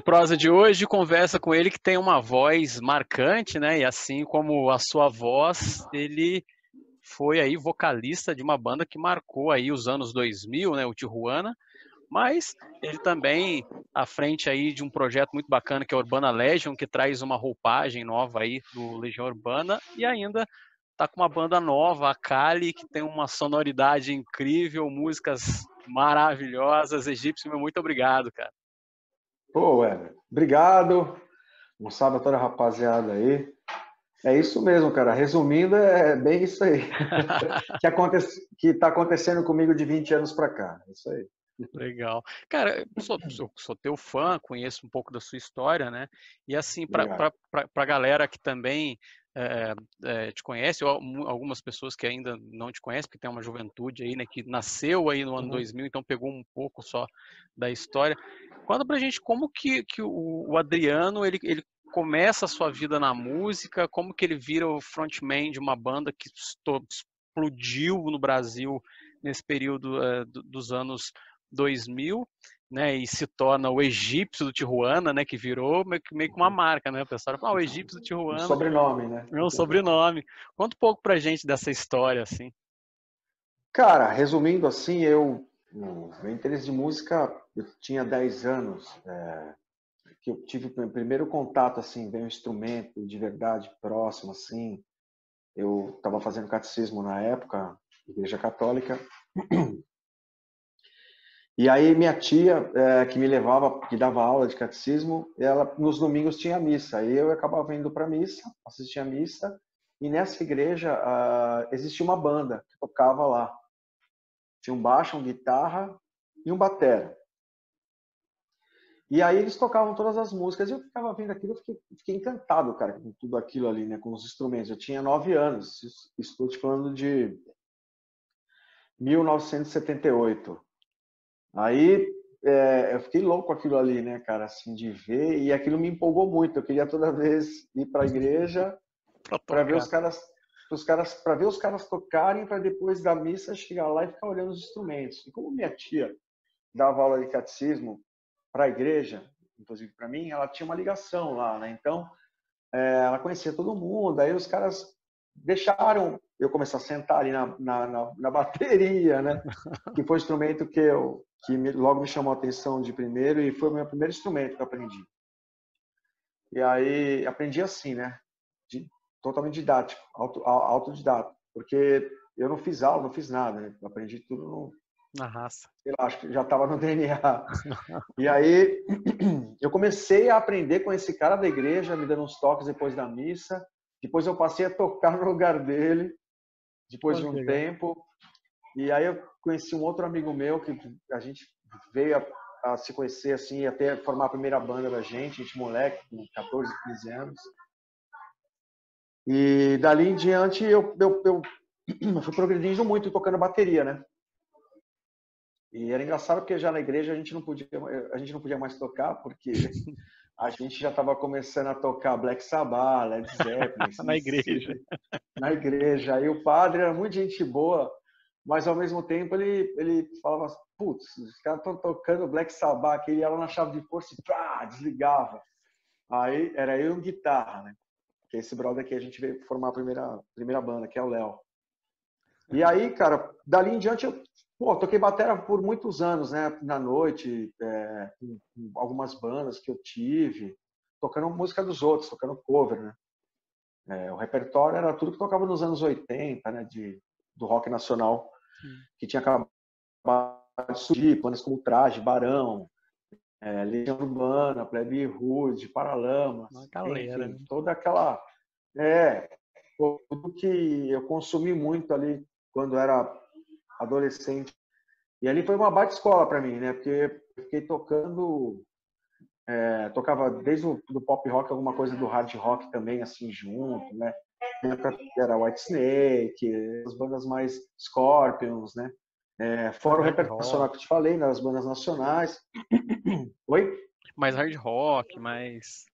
de prosa de hoje conversa com ele que tem uma voz marcante, né? E assim como a sua voz, ele foi aí vocalista de uma banda que marcou aí os anos 2000, né? O Tijuana. Mas ele também à frente aí de um projeto muito bacana que é a Urbana Legion, que traz uma roupagem nova aí do Legião Urbana e ainda tá com uma banda nova, a Kali, que tem uma sonoridade incrível, músicas maravilhosas. Egípcio, muito obrigado, cara. Pô, ué, obrigado. Um salve a toda a rapaziada aí. É isso mesmo, cara. Resumindo, é bem isso aí. que, acontece, que tá acontecendo comigo de 20 anos para cá. É isso aí. Legal. Cara, eu sou, sou, sou, teu fã, conheço um pouco da sua história, né? E assim, para a galera que também é, é, te conhece, ou algumas pessoas que ainda não te conhecem, porque tem uma juventude aí, né, que nasceu aí no ano uhum. 2000, então pegou um pouco só da história. Conta pra gente como que, que o, o Adriano, ele, ele começa a sua vida na música, como que ele vira o frontman de uma banda que explodiu no Brasil nesse período é, dos anos 2000, né, e se torna o egípcio do Tijuana, né, que virou meio que, meio que uma uhum. marca, né, o pessoal fala, ah, o egípcio do Tijuana. Um sobrenome, né? É um sobrenome. Conta um pouco pra gente dessa história, assim. Cara, resumindo assim, eu, meu interesse de música, eu tinha 10 anos, é, que eu tive o primeiro contato, assim, ver um instrumento de verdade próximo, assim, eu estava fazendo catecismo na época, igreja católica, e aí minha tia, é, que me levava, que dava aula de catecismo, ela nos domingos tinha missa. Aí eu acabava indo para missa, assistia a missa, e nessa igreja uh, existia uma banda que tocava lá. Tinha um baixo, uma guitarra e um batera. E aí eles tocavam todas as músicas e eu ficava vendo aquilo, eu fiquei, fiquei encantado, cara, com tudo aquilo ali, né, com os instrumentos. Eu tinha nove anos, estou te falando de 1978. Aí é, eu fiquei louco aquilo ali, né, cara, assim, de ver, e aquilo me empolgou muito. Eu queria toda vez ir para a igreja para ver os caras, os caras, para ver os caras tocarem, para depois da missa chegar lá e ficar olhando os instrumentos. E como minha tia dava aula de catecismo para a igreja, inclusive para mim, ela tinha uma ligação lá, né? Então, é, ela conhecia todo mundo. Aí os caras deixaram eu começar a sentar ali na, na, na, na bateria, né? Que foi o instrumento que eu que me, logo me chamou a atenção de primeiro e foi o meu primeiro instrumento que eu aprendi. E aí aprendi assim, né? De, totalmente didático, auto, autodidata, porque eu não fiz aula, não fiz nada, né? Aprendi tudo no, na raça. Sei lá, acho que já estava no DNA. e aí eu comecei a aprender com esse cara da igreja, me dando uns toques depois da missa. Depois eu passei a tocar no lugar dele, depois Pode de um pegar. tempo. E aí eu conheci um outro amigo meu que a gente veio a, a, se conhecer assim, até formar a primeira banda da gente, a gente moleque, com 14, 15 anos. E dali em diante eu, eu, eu fui progredindo muito tocando bateria, né? E era engraçado porque já na igreja a gente não podia, a gente não podia mais tocar porque a gente já estava começando a tocar Black Sabbath, Led Zeppelin. na igreja. Na igreja. Aí o padre era muito gente boa, mas ao mesmo tempo ele, ele falava, putz, os caras estão tocando Black Sabbath, ele ia lá na chave de força e pá, desligava. Aí era eu e guitarra, né? Que esse brother que a gente veio formar a primeira, primeira banda, que é o Léo. E aí, cara, dali em diante eu pô, toquei bateria por muitos anos, né? Na noite, é, com, com algumas bandas que eu tive, tocando música dos outros, tocando cover, né? É, o repertório era tudo que tocava nos anos 80, né? De, do rock nacional, que tinha acabado de surgir, bandas como Traje, Barão, é, Legião Urbana, Plebe Rude, Paralamas, galera, enfim, né? toda aquela... É, tudo que eu consumi muito ali quando era adolescente. E ali foi uma baita escola para mim, né? Porque eu fiquei tocando é, tocava desde o do pop rock alguma coisa do hard rock também assim junto, né? Era White Snake, as bandas mais Scorpions, né? É, fora o repertório nacional que eu te falei, né? bandas nacionais. Oi? Mais hard rock, mais.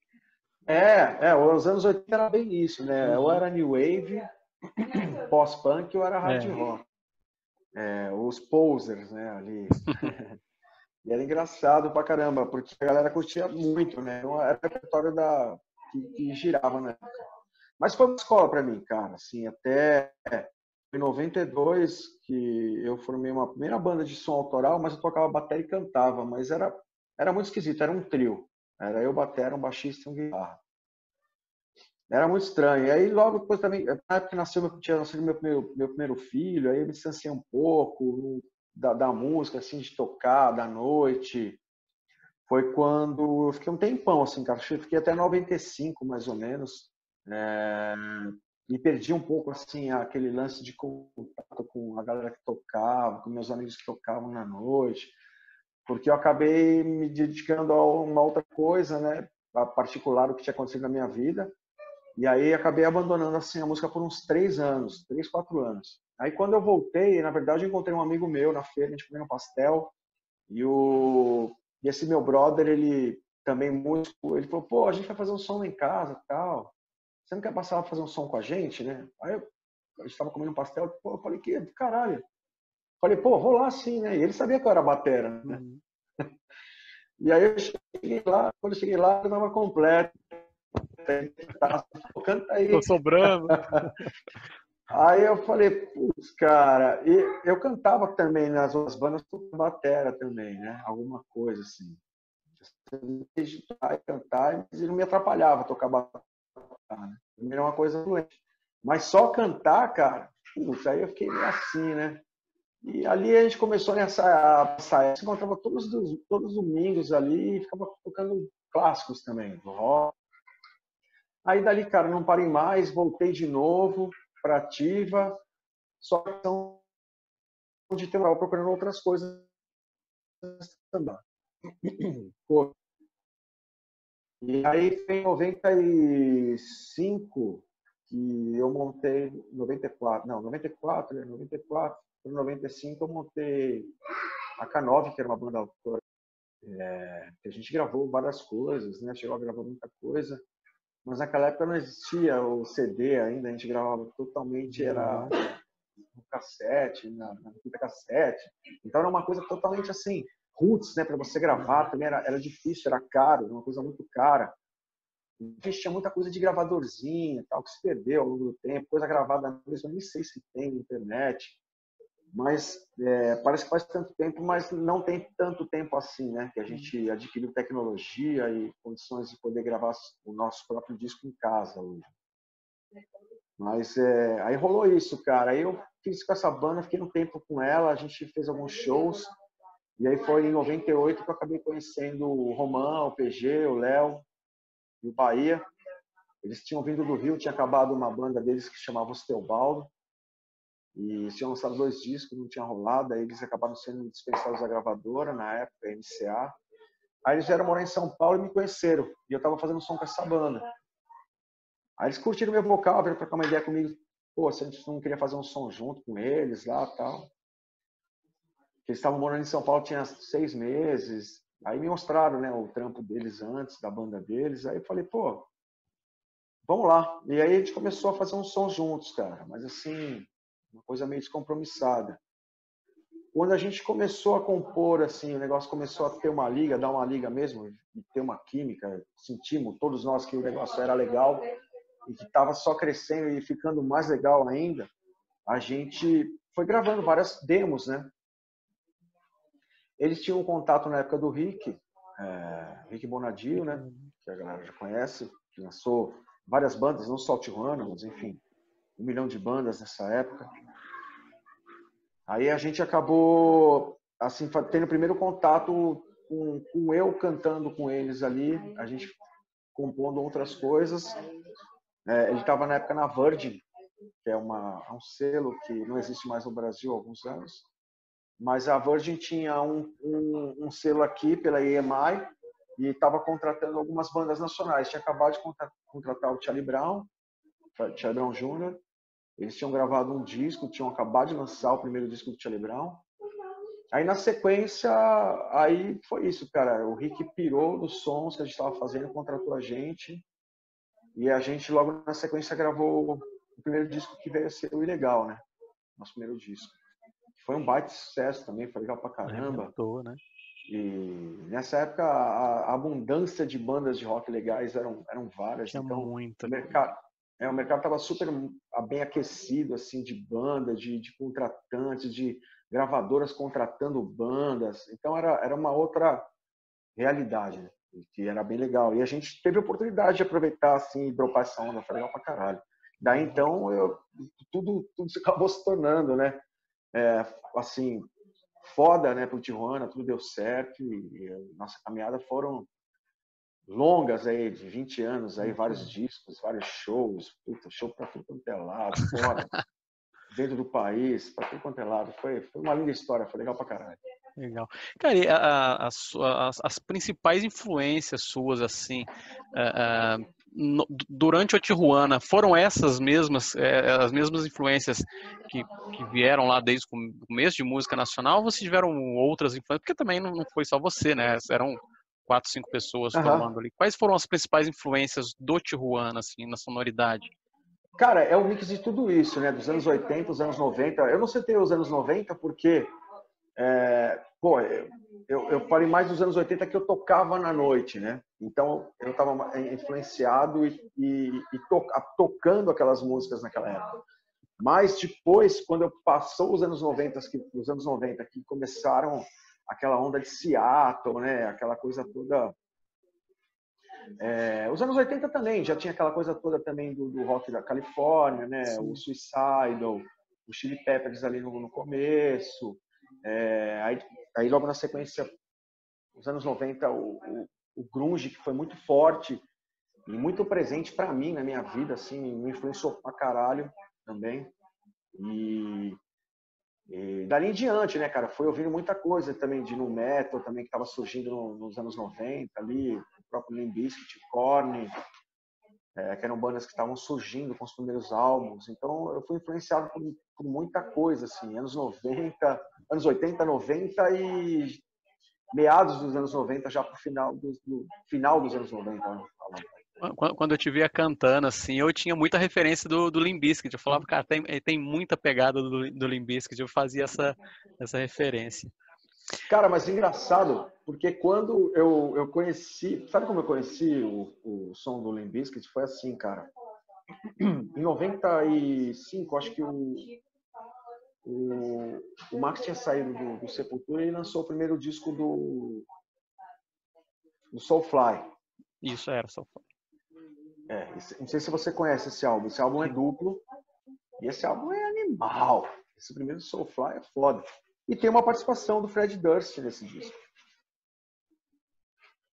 É, é, os anos 80 era bem isso, né? Ou uhum. era New Wave, pós-punk, ou era hard é. rock. É, os posers, né? Ali. E era engraçado pra caramba, porque a galera curtia muito, né? Então, era o repertório da, que, que girava na época. Mas foi uma escola para mim, cara. Assim, até em 92 que eu formei uma primeira banda de som autoral, mas eu tocava bateria e cantava, mas era era muito esquisito, era um trio. Era eu, bateria, um baixista e um guitarra. Era muito estranho. E aí logo depois também, na época que nasceu, eu tinha nascido meu primeiro, meu primeiro filho, aí eu me distanciei um pouco da, da música, assim, de tocar, da noite. Foi quando eu fiquei um tempão, assim, cara. Fiquei até 95, mais ou menos. É, e perdi um pouco, assim, aquele lance de contato com a galera que tocava, com meus amigos que tocavam na noite. Porque eu acabei me dedicando a uma outra coisa, né? A particular, o que tinha acontecido na minha vida. E aí acabei abandonando assim a música por uns três anos, três, quatro anos. Aí quando eu voltei, na verdade eu encontrei um amigo meu na feira, a gente comeu um pastel e o e esse meu brother, ele também músico, ele falou, pô, a gente vai fazer um som lá em casa, tal. Você não quer passar a fazer um som com a gente, né? Aí eu, a gente estava comendo um pastel, pô, eu falei, que caralho. Falei, pô, vou lá sim, né? E ele sabia que eu era batera, né? Uhum. E aí eu cheguei lá, quando eu cheguei lá, eu estava completo canta aí. Tô sobrando. Aí eu falei, putz, cara, e eu cantava também nas outras bandas, batera também, né? Alguma coisa assim. Digitar e cantar, mas não me atrapalhava tocar batera. Né? Era uma coisa doente. Mas só cantar, cara, putz, aí eu fiquei assim, né? E ali a gente começou a passar, se encontrava todos os, todos os domingos ali e ficava tocando clássicos também, rock, Aí dali, cara, não parei mais, voltei de novo para ativa, só que de ter procurando outras coisas também. E aí foi em 95 que eu montei 94, não, 94, 94, 95 eu montei a K9, que era uma banda autora. É, que a gente gravou várias coisas, né? Chegou a gravar muita coisa. Mas naquela época não existia o CD ainda, a gente gravava totalmente, era no cassete, na, na fita cassete. Então era uma coisa totalmente assim, roots, né? Para você gravar também era, era difícil, era caro, era uma coisa muito cara. A gente tinha muita coisa de gravadorzinho, tal, que se perdeu ao longo do tempo, coisa gravada, eu nem sei se tem na internet mas é, parece que faz tanto tempo, mas não tem tanto tempo assim, né? Que a gente adquiriu tecnologia e condições de poder gravar o nosso próprio disco em casa hoje. Mas é, aí rolou isso, cara. Aí eu fiz com essa banda, fiquei um tempo com ela, a gente fez alguns shows. E aí foi em 98 que eu acabei conhecendo o Romão, o PG, o Léo e o Bahia. Eles tinham vindo do Rio, tinha acabado uma banda deles que chamava Os Teobaldo. E tinham lançado dois discos, não tinha rolado, aí eles acabaram sendo dispensados da gravadora, na época, MCA. Aí eles vieram morar em São Paulo e me conheceram. E eu estava fazendo som com essa banda. Aí eles curtiram meu vocal, vieram trocar uma ideia comigo. Pô, se a gente não queria fazer um som junto com eles lá tal. Eles estavam morando em São Paulo tinha seis meses. Aí me mostraram né, o trampo deles antes, da banda deles. Aí eu falei, pô, vamos lá. E aí a gente começou a fazer um som juntos, cara. Mas assim, uma coisa meio descompromissada. Quando a gente começou a compor, assim, o negócio começou a ter uma liga, dar uma liga mesmo, e ter uma química, sentimos todos nós que o negócio era legal e que estava só crescendo e ficando mais legal ainda, a gente foi gravando várias demos, né? Eles tinham um contato na época do Rick, é, Rick Bonadio, né? Que a galera já conhece, que lançou várias bandas, não só Tijuana, mas enfim, um milhão de bandas nessa época. Aí a gente acabou assim tendo o primeiro contato com, com, eu cantando com eles ali, a gente compondo outras coisas. É, ele estava na época na Virgin, que é uma, um selo que não existe mais no Brasil há alguns anos. Mas a Virgin tinha um, um, um selo aqui pela EMI e estava contratando algumas bandas nacionais. Tinha acabado de contratar o Charlie Brown, Charlie Brown Jr., eles tinham gravado um disco, tinham acabado de lançar o primeiro disco do Charlie Brown. Aí na sequência, aí foi isso, cara. O Rick pirou nos sons que a gente estava fazendo, contratou a gente. E a gente logo na sequência gravou o primeiro disco que veio a ser o Ilegal, né? Nosso primeiro disco. Foi um baita sucesso também, foi legal pra caramba. Arrebentou, né? E nessa época a, a abundância de bandas de rock legais eram, eram várias. Tinha então, muita. O mercado, é, o mercado estava super bem aquecido, assim, de bandas, de, de contratantes, de gravadoras contratando bandas. Então era, era uma outra realidade, né? que era bem legal. E a gente teve a oportunidade de aproveitar assim e dropar essa onda, foi legal pra caralho. Daí então eu, tudo, tudo acabou se tornando, né? É, assim, foda, né, pro Tijuana, tudo deu certo e, e nossa caminhada foram longas aí, de 20 anos aí, vários discos, vários shows, puta, show pra tudo quanto é lado, fora, dentro do país, pra tudo quanto é lado. Foi, foi uma linda história, foi legal pra caralho. Legal. Cara, e a, a, a, as, principais influências suas, assim, uh, uh, no, durante o Tijuana, foram essas mesmas, uh, as mesmas influências que, que, vieram lá desde o começo de música nacional, ou vocês tiveram outras influências? Porque também não, não foi só você, né? Eram quatro, cinco pessoas uhum. formando ali. Quais foram as principais influências do Tijuana, assim, na sonoridade? Cara, é um mix de tudo isso, né? Dos anos 80, os anos 90. Eu não citei os anos 90 porque, é, pô, eu, eu falei mais dos anos 80 que eu tocava na noite, né? Então eu estava influenciado e, e, e to, tocando aquelas músicas naquela época. Mas depois, quando eu passou os anos 90, que, os anos 90 que começaram aquela onda de Seattle, né? Aquela coisa toda. É, os anos 80 também, já tinha aquela coisa toda também do, do rock da Califórnia, né? Sim. O Suicidal, o Chili Peppers ali no, no começo. É, aí, aí, logo na sequência, os anos 90, o, o, o grunge, que foi muito forte e muito presente para mim na minha vida, assim, me influenciou pra caralho também. E e dali em diante, né, cara, foi ouvindo muita coisa também de no metal, também que estava surgindo no, nos anos 90 ali, o próprio Limp Bizkit, Korn, é, que eram bandas que estavam surgindo com os primeiros álbuns. Então eu fui influenciado por, por, muita coisa, assim, anos 90, anos 80, 90 e meados dos anos 90, já pro final, do, do final dos anos 90. Né, quando eu te via cantando, assim, eu tinha muita referência do, do Limbiskit. Eu falava, cara, tem, tem muita pegada do, do Limbiskit. Eu fazia essa, essa referência. Cara, mas engraçado, porque quando eu, eu conheci, sabe como eu conheci o, o som do Limbiskit? Foi assim, cara. Em 95, acho que o, o, o Max tinha saído do, do Sepultura e lançou o primeiro disco do, do Soulfly. Isso, era Soulfly. É, não sei se você conhece esse álbum. Esse álbum é duplo. E esse álbum é animal. Esse primeiro Soulfly é foda. E tem uma participação do Fred Durst nesse disco.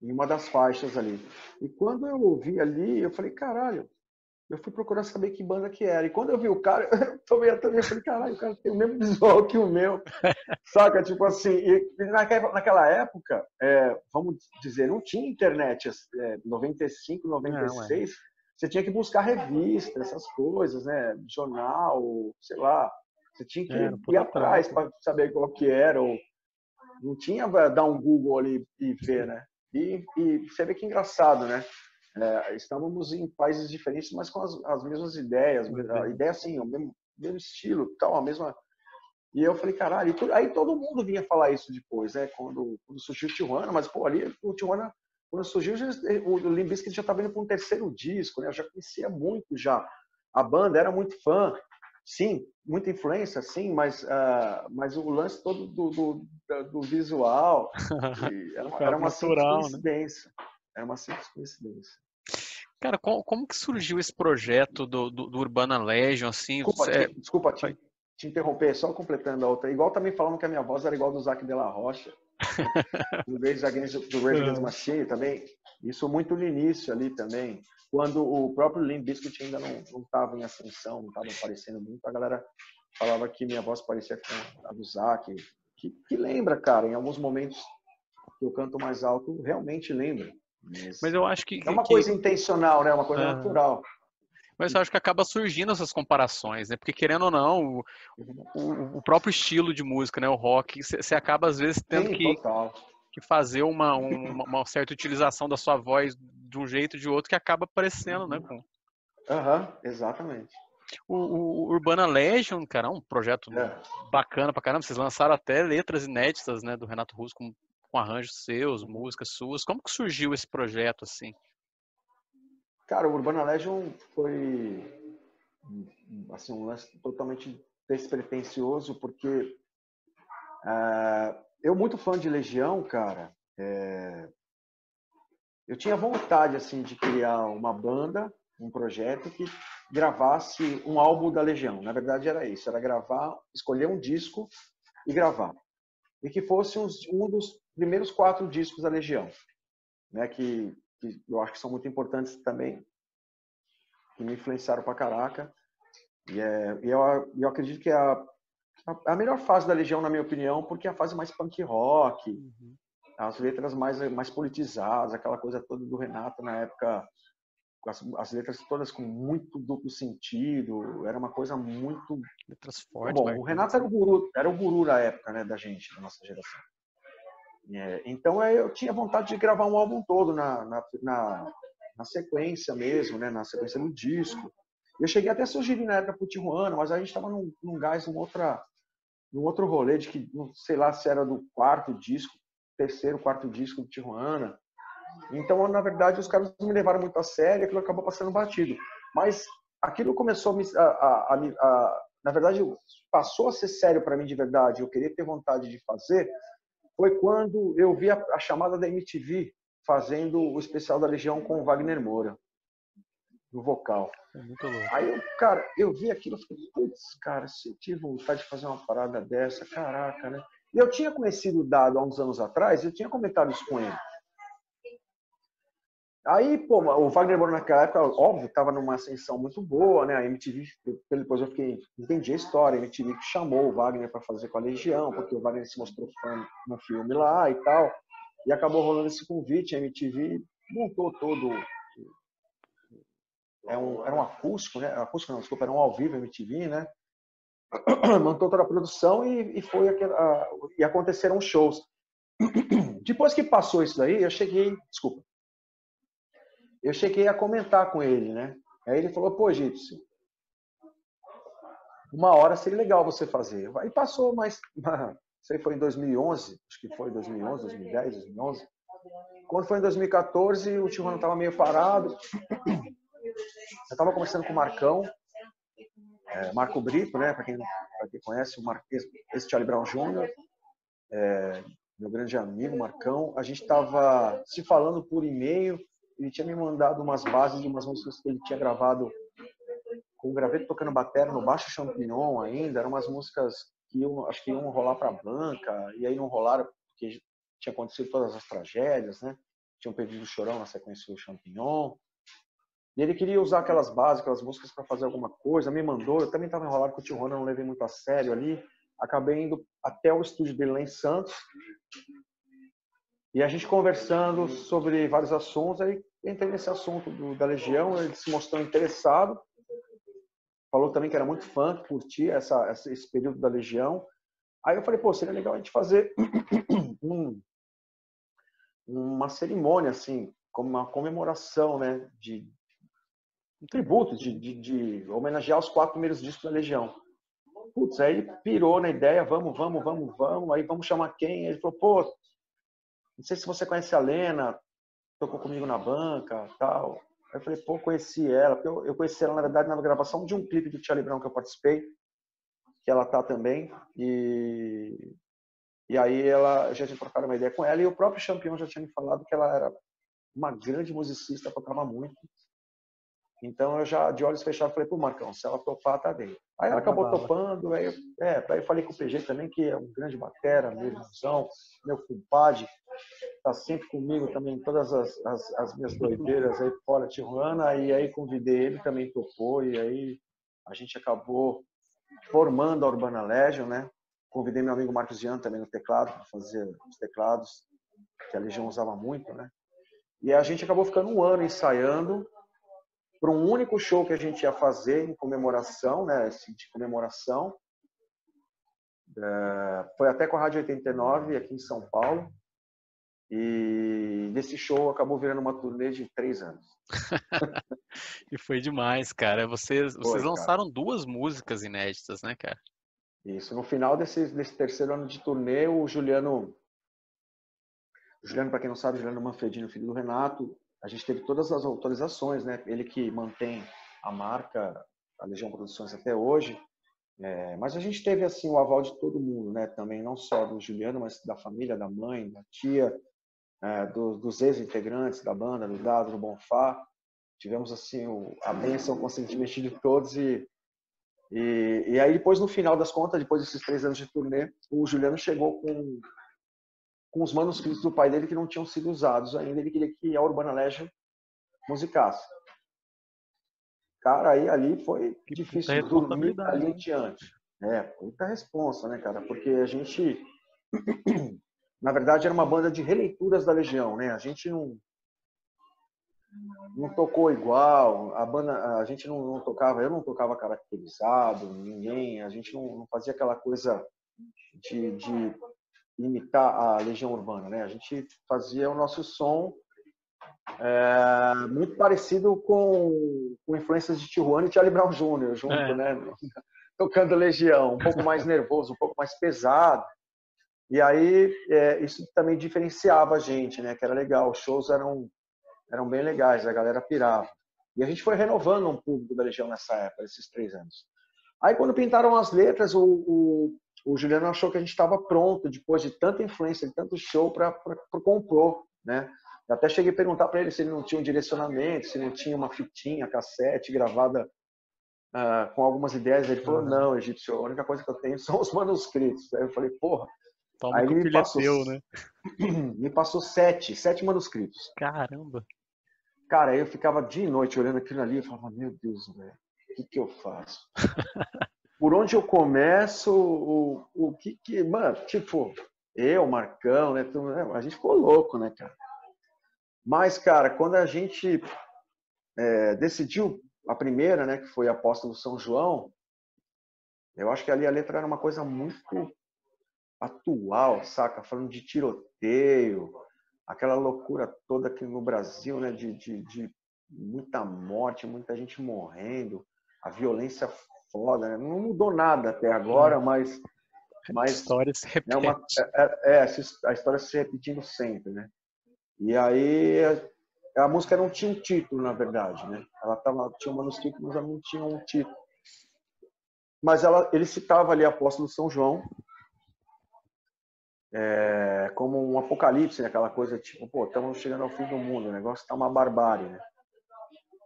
Em uma das faixas ali. E quando eu ouvi ali, eu falei, caralho, eu fui procurar saber que banda que era. E quando eu vi o cara, eu também, também falei, caralho, o cara tem o mesmo visual que o meu. Saca? Tipo assim, e naquela época, é, vamos dizer, não tinha internet. É, 95, 96, não, é. você tinha que buscar revista, essas coisas, né? Jornal, sei lá. Você tinha que é, ir atrás para saber qual que era. Ou... Não tinha dar um Google ali e ver, né? E, e você vê que engraçado, né? É, estávamos em países diferentes, mas com as, as mesmas ideias, a ideia assim, o mesmo, mesmo estilo, tal, a mesma. E eu falei, caralho, aí todo mundo vinha falar isso depois, né? Quando, quando surgiu o Tijuana, mas pô, ali o Tijuana, quando surgiu, o Limp Bizkit já estava indo para um terceiro disco, né? Eu já conhecia muito já. A banda era muito fã, sim, muita influência, sim, mas, uh, mas o lance todo do, do, do visual era, uma, era uma natural, né? coincidência. Né? É uma simples coincidência. Cara, como, como que surgiu esse projeto do, do, do Urbana Legion, assim? Desculpa, você... te, desculpa te, te, interromper, só completando a outra. Igual também falando que a minha voz era igual do Zac de la Rocha, do Rage Against, do Rage Against Machine também. Isso muito no início ali também, quando o próprio Limp Bizkit ainda não estava em ascensão, não estava aparecendo muito, a galera falava que minha voz parecia com a do Zac, que, que lembra, cara, em alguns momentos que eu canto mais alto, realmente lembra. Mas eu acho que. É uma que... coisa intencional, né? Uma coisa ah. natural. Mas eu acho que acaba surgindo essas comparações, né? Porque querendo ou não, o, o, o próprio estilo de música, né? O rock, você acaba às vezes tendo Sim, que, que fazer uma, uma, uma, certa utilização da sua voz de um jeito ou de outro que acaba aparecendo, né? Aham, uhum, exatamente. O, o, Urbana Legion, cara, é um projeto é. bacana pra caramba. Vocês lançaram até letras inéditas, né, do Renato Russo com com arranjos seus, músicas suas. Como que surgiu esse projeto assim? Cara, o Urbana Legion foi assim um lance totalmente despretensioso porque uh, eu muito fã de Legião, cara. É, eu tinha vontade assim de criar uma banda, um projeto que gravasse um álbum da Legião. Na verdade era isso, era gravar, escolher um disco e gravar. E que fosse um dos primeiros quatro discos da Legião, né? Que, que eu acho que são muito importantes também, que me influenciaram pra caraca. E, é, e eu, eu acredito que é a, a, melhor fase da Legião, na minha opinião, porque é a fase mais punk rock, uhum. as letras mais, mais politizadas, aquela coisa toda do Renato na época as, as, letras todas com muito duplo sentido, era uma coisa muito letras fortes. Bom, o Renato era o guru, era o guru da época, né, da gente, da nossa geração. É, então é, eu tinha vontade de gravar um álbum todo na, na, na, na sequência mesmo, né, na sequência do disco. Eu cheguei até a sugerir na época pro Tijuana, mas a gente estava num, num gás, num, outra, num outro rolê de que, não sei lá se era do quarto disco, terceiro, quarto disco do Tijuana. Então, na verdade, os caras me levaram muito a sério e aquilo acabou passando batido. Mas aquilo começou a, a, a, a na verdade, passou a ser sério para mim de verdade, eu queria ter vontade de fazer, foi quando eu vi a, a, chamada da MTV fazendo o especial da Legião com o Wagner Moura, no vocal. É Aí, eu, cara, eu vi aquilo e falei, putz, cara, se eu tive vontade de fazer uma parada dessa, caraca, né? E eu tinha conhecido o Dado há uns anos atrás, eu tinha comentado isso com ele. Aí, pô, o Wagner Moura naquela época, óbvio, estava numa ascensão muito boa, né? A MTV, depois eu fiquei, entendi a história, a MTV que chamou o Wagner para fazer com a Legião, porque o Wagner se mostrou fã no filme lá e tal. E acabou rolando esse convite, a MTV montou todo. É um, era um acústico, né? Acústico não, desculpa, era um ao vivo MTV, né? Montou toda a produção e, e foi aquela, e aconteceram shows. Depois que passou isso daí, eu cheguei, desculpa, eu cheguei a comentar com ele, né? Aí ele falou, pô, Egípcio, uma hora seria legal você fazer. Aí passou, mas aí foi em 2011, acho que foi 2011, 2010, 2011. Quando foi em 2014, o Tijuana estava meio parado. Eu estava conversando com o Marcão, é, Marco Brito, né? Para quem, quem conhece, o Marquês, esse Charlie Brown Jr., é, meu grande amigo, Marcão. A gente estava se falando por e-mail ele tinha me mandado umas bases de umas músicas que ele tinha gravado com o graveto tocando bateria no baixo champignon ainda, eram umas músicas que iam, acho que iam rolar para a banca, e aí não rolaram porque tinha acontecido todas as tragédias, né? Tinham perdido o Chorão na sequência do Champignon. E ele queria usar aquelas bases, aquelas músicas para fazer alguma coisa, me mandou. Eu também estava enrolado com o Tio Rona, não levei muito a sério ali. Acabei indo até o estúdio dele lá em Santos. E a gente conversando sobre vários assuntos, aí entrei nesse assunto do, da Legião, ele se mostrou interessado, falou também que era muito fã, que curtia essa, esse período da Legião. Aí eu falei, pô, seria legal a gente fazer um, uma cerimônia, assim, como uma comemoração, né, de um tributo, de, de, de homenagear os quatro primeiros discos da Legião. Putz, aí ele pirou na ideia, vamos, vamos, vamos, vamos, aí vamos chamar quem? Ele falou, pô, não sei se você conhece a Lena, tocou comigo na banca, tal. Aí eu falei, pô, conheci ela. Eu, eu conheci ela, na verdade, na gravação de um clipe do Charlie Brown que eu participei, que ela tá também. E, e aí ela já tinha trocado uma ideia com ela. E o próprio Champion já tinha me falado que ela era uma grande musicista, tocava muito. Então eu já, de olhos fechados, falei, pô, Marcão, se ela topar, tá bem. Aí ela acabou topando, aí, é, aí eu falei com o PG também, que é um grande batera, meu irmãozão, meu compadre, tá sempre comigo também todas as, as, as, minhas doideiras aí fora de Tijuana, e aí convidei ele, também topou, e aí a gente acabou formando a Urbana Legion, né? Convidei meu amigo Marcos Jean também no teclado, para fazer os teclados, que a Legião usava muito, né? E a gente acabou ficando um ano ensaiando, para um único show que a gente ia fazer em comemoração, né, assim, de comemoração. É, foi até com a Rádio 89 aqui em São Paulo. E nesse show acabou virando uma turnê de três anos. e foi demais, cara. Vocês, foi, vocês lançaram cara. duas músicas inéditas, né, cara? Isso. No final desse, desse terceiro ano de turnê, o Juliano Juliano, para quem não sabe, Juliano Manfredini, filho do Renato, a gente teve todas as autorizações, né? Ele que mantém a marca, a Legião Produções até hoje. É, mas a gente teve assim o aval de todo mundo, né? Também não só do Juliano, mas da família, da mãe, da tia, é, do, dos ex-integrantes da banda, do Dado, do Bonfá. Tivemos assim o, a bênção, consentimento de todos e, e, e aí depois no final das contas, depois desses três anos de turnê, o Juliano chegou com com os manuscritos do pai dele que não tinham sido usados ainda. Ele queria que a Urbana Legend musicasse. Cara, aí ali foi difícil dormir ali em diante. É, muita responsa, né, cara? Porque a gente, na verdade, era uma banda de releituras da Legião, né? A gente não não tocou igual, a banda, a gente não, não tocava, eu não tocava caracterizado, ninguém, a gente não, não fazia aquela coisa de, de imitar a Legião Urbana, né? A gente fazia o nosso som é, muito parecido com, com influências de Tijuana e Charlie Brown Jr. junto, é. né? Tocando Legião, um pouco mais nervoso, um pouco mais pesado. E aí é, isso também diferenciava a gente, né? Que era legal. Os shows eram eram bem legais, a galera pirava. E a gente foi renovando um público da Legião nessa época, esses três anos. Aí quando pintaram as letras, o, o, o Juliano achou que a gente estava pronto, depois de tanta influência, de tanto show, para compor, né? Eu até cheguei a perguntar para ele se ele não tinha um direcionamento, se não tinha uma fitinha, cassete gravada uh, com algumas ideias. Ele falou, não, egípcio, a única coisa que eu tenho são os manuscritos. Aí eu falei, porra. Toma aí ele me passou, teu, né? me passou sete, sete manuscritos. Caramba! Cara, aí eu ficava dia e noite olhando aquilo ali e falava, meu Deus, velho, o que, que eu faço? por onde eu começo, o, o que que, mano, tipo, eu, Marcão, né, né, a gente ficou louco, né, cara? Mas, cara, quando a gente é, decidiu a primeira, né, que foi Apóstolo São João, eu acho que ali a letra era uma coisa muito atual, saca? Falando de tiroteio, aquela loucura toda aqui no Brasil, né, de, de, de muita morte, muita gente morrendo, a violência foda, né? Não mudou nada até agora, mas. mas a história se repete. É, uma, é, é, a história se repetindo sempre, né? E aí a música não tinha um título, na verdade, né? Ela tava, tinha um manuscrito, mas ela não tinha um título. Mas ela, ele citava ali Apóstolo São João é, como um apocalipse, né? aquela coisa tipo, pô, estamos chegando ao fim do mundo, o negócio está uma barbárie, né?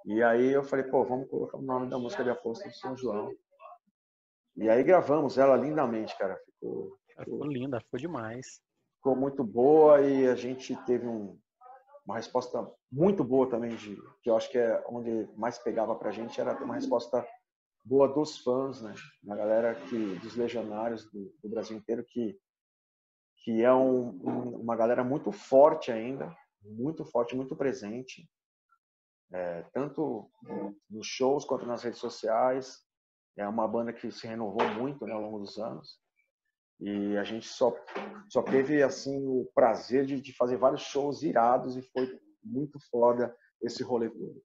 E aí eu falei, pô, vamos colocar o nome da música de Apóstolo de São João. E aí gravamos ela lindamente, cara. Ficou, ficou, ficou linda, ficou demais. Ficou muito boa e a gente teve um, uma resposta muito boa também, de, que eu acho que é onde mais pegava pra gente, era uma resposta boa dos fãs, né? Da galera que, dos legionários do, do Brasil inteiro, que, que é um, um, uma galera muito forte ainda, muito forte, muito presente é, tanto nos shows quanto nas redes sociais. É uma banda que se renovou muito né, ao longo dos anos. E a gente só, só teve assim o prazer de, de fazer vários shows irados e foi muito foda esse rolê todo.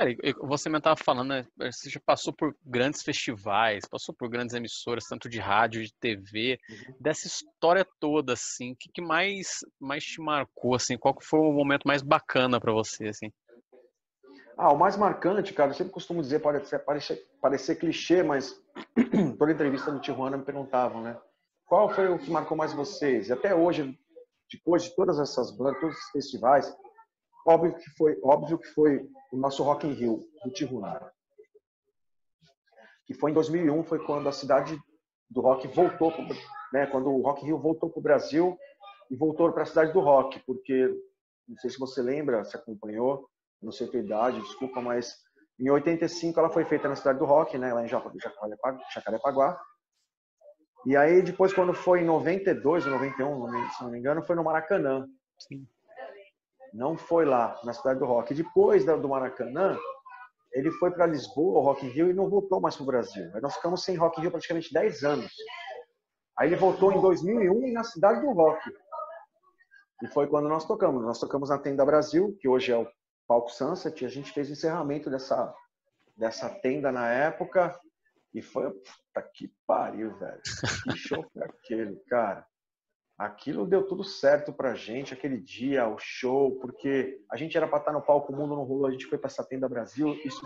Cara, você me estava falando, né, você já passou por grandes festivais, passou por grandes emissoras, tanto de rádio, de TV, uhum. dessa história toda, assim, o que, que, mais, mais te marcou, assim, qual foi o momento mais bacana para você, assim? Ah, o mais marcante, cara, eu sempre costumo dizer, pode parecer, parecer clichê, mas toda entrevista no Tijuana me perguntavam, né? Qual foi o que marcou mais vocês? E até hoje, depois de todas essas bandas, todos esses festivais, Óbvio que foi, óbvio que foi o nosso Rock in Rio do Tijuana. Que foi em 2001, foi quando a cidade do rock voltou, pro, né, quando o Rock in Rio voltou para o Brasil e voltou para a cidade do rock, porque não sei se você lembra, se acompanhou, não sei a tua idade, desculpa, mas em 85 ela foi feita na cidade do rock, né, lá em Jacarepaguá. E aí depois quando foi em 92 ou 91, se não me engano, foi no Maracanã. Sim não foi lá, na cidade do rock. Depois do Maracanã, ele foi para Lisboa, o Rock in Rio, e não voltou mais para o Brasil. Aí nós ficamos sem Rock in Rio praticamente 10 anos. Aí ele voltou em 2001 na cidade do rock. E foi quando nós tocamos. Nós tocamos na Tenda Brasil, que hoje é o Palco Sunset, e a gente fez o encerramento dessa, dessa tenda na época. E foi, puta que pariu, velho. Que show foi aquele, cara. Aquilo deu tudo certo pra gente, aquele dia, o show, porque a gente era para estar no palco Mundo no Rolo, a gente foi para essa tenda Brasil, isso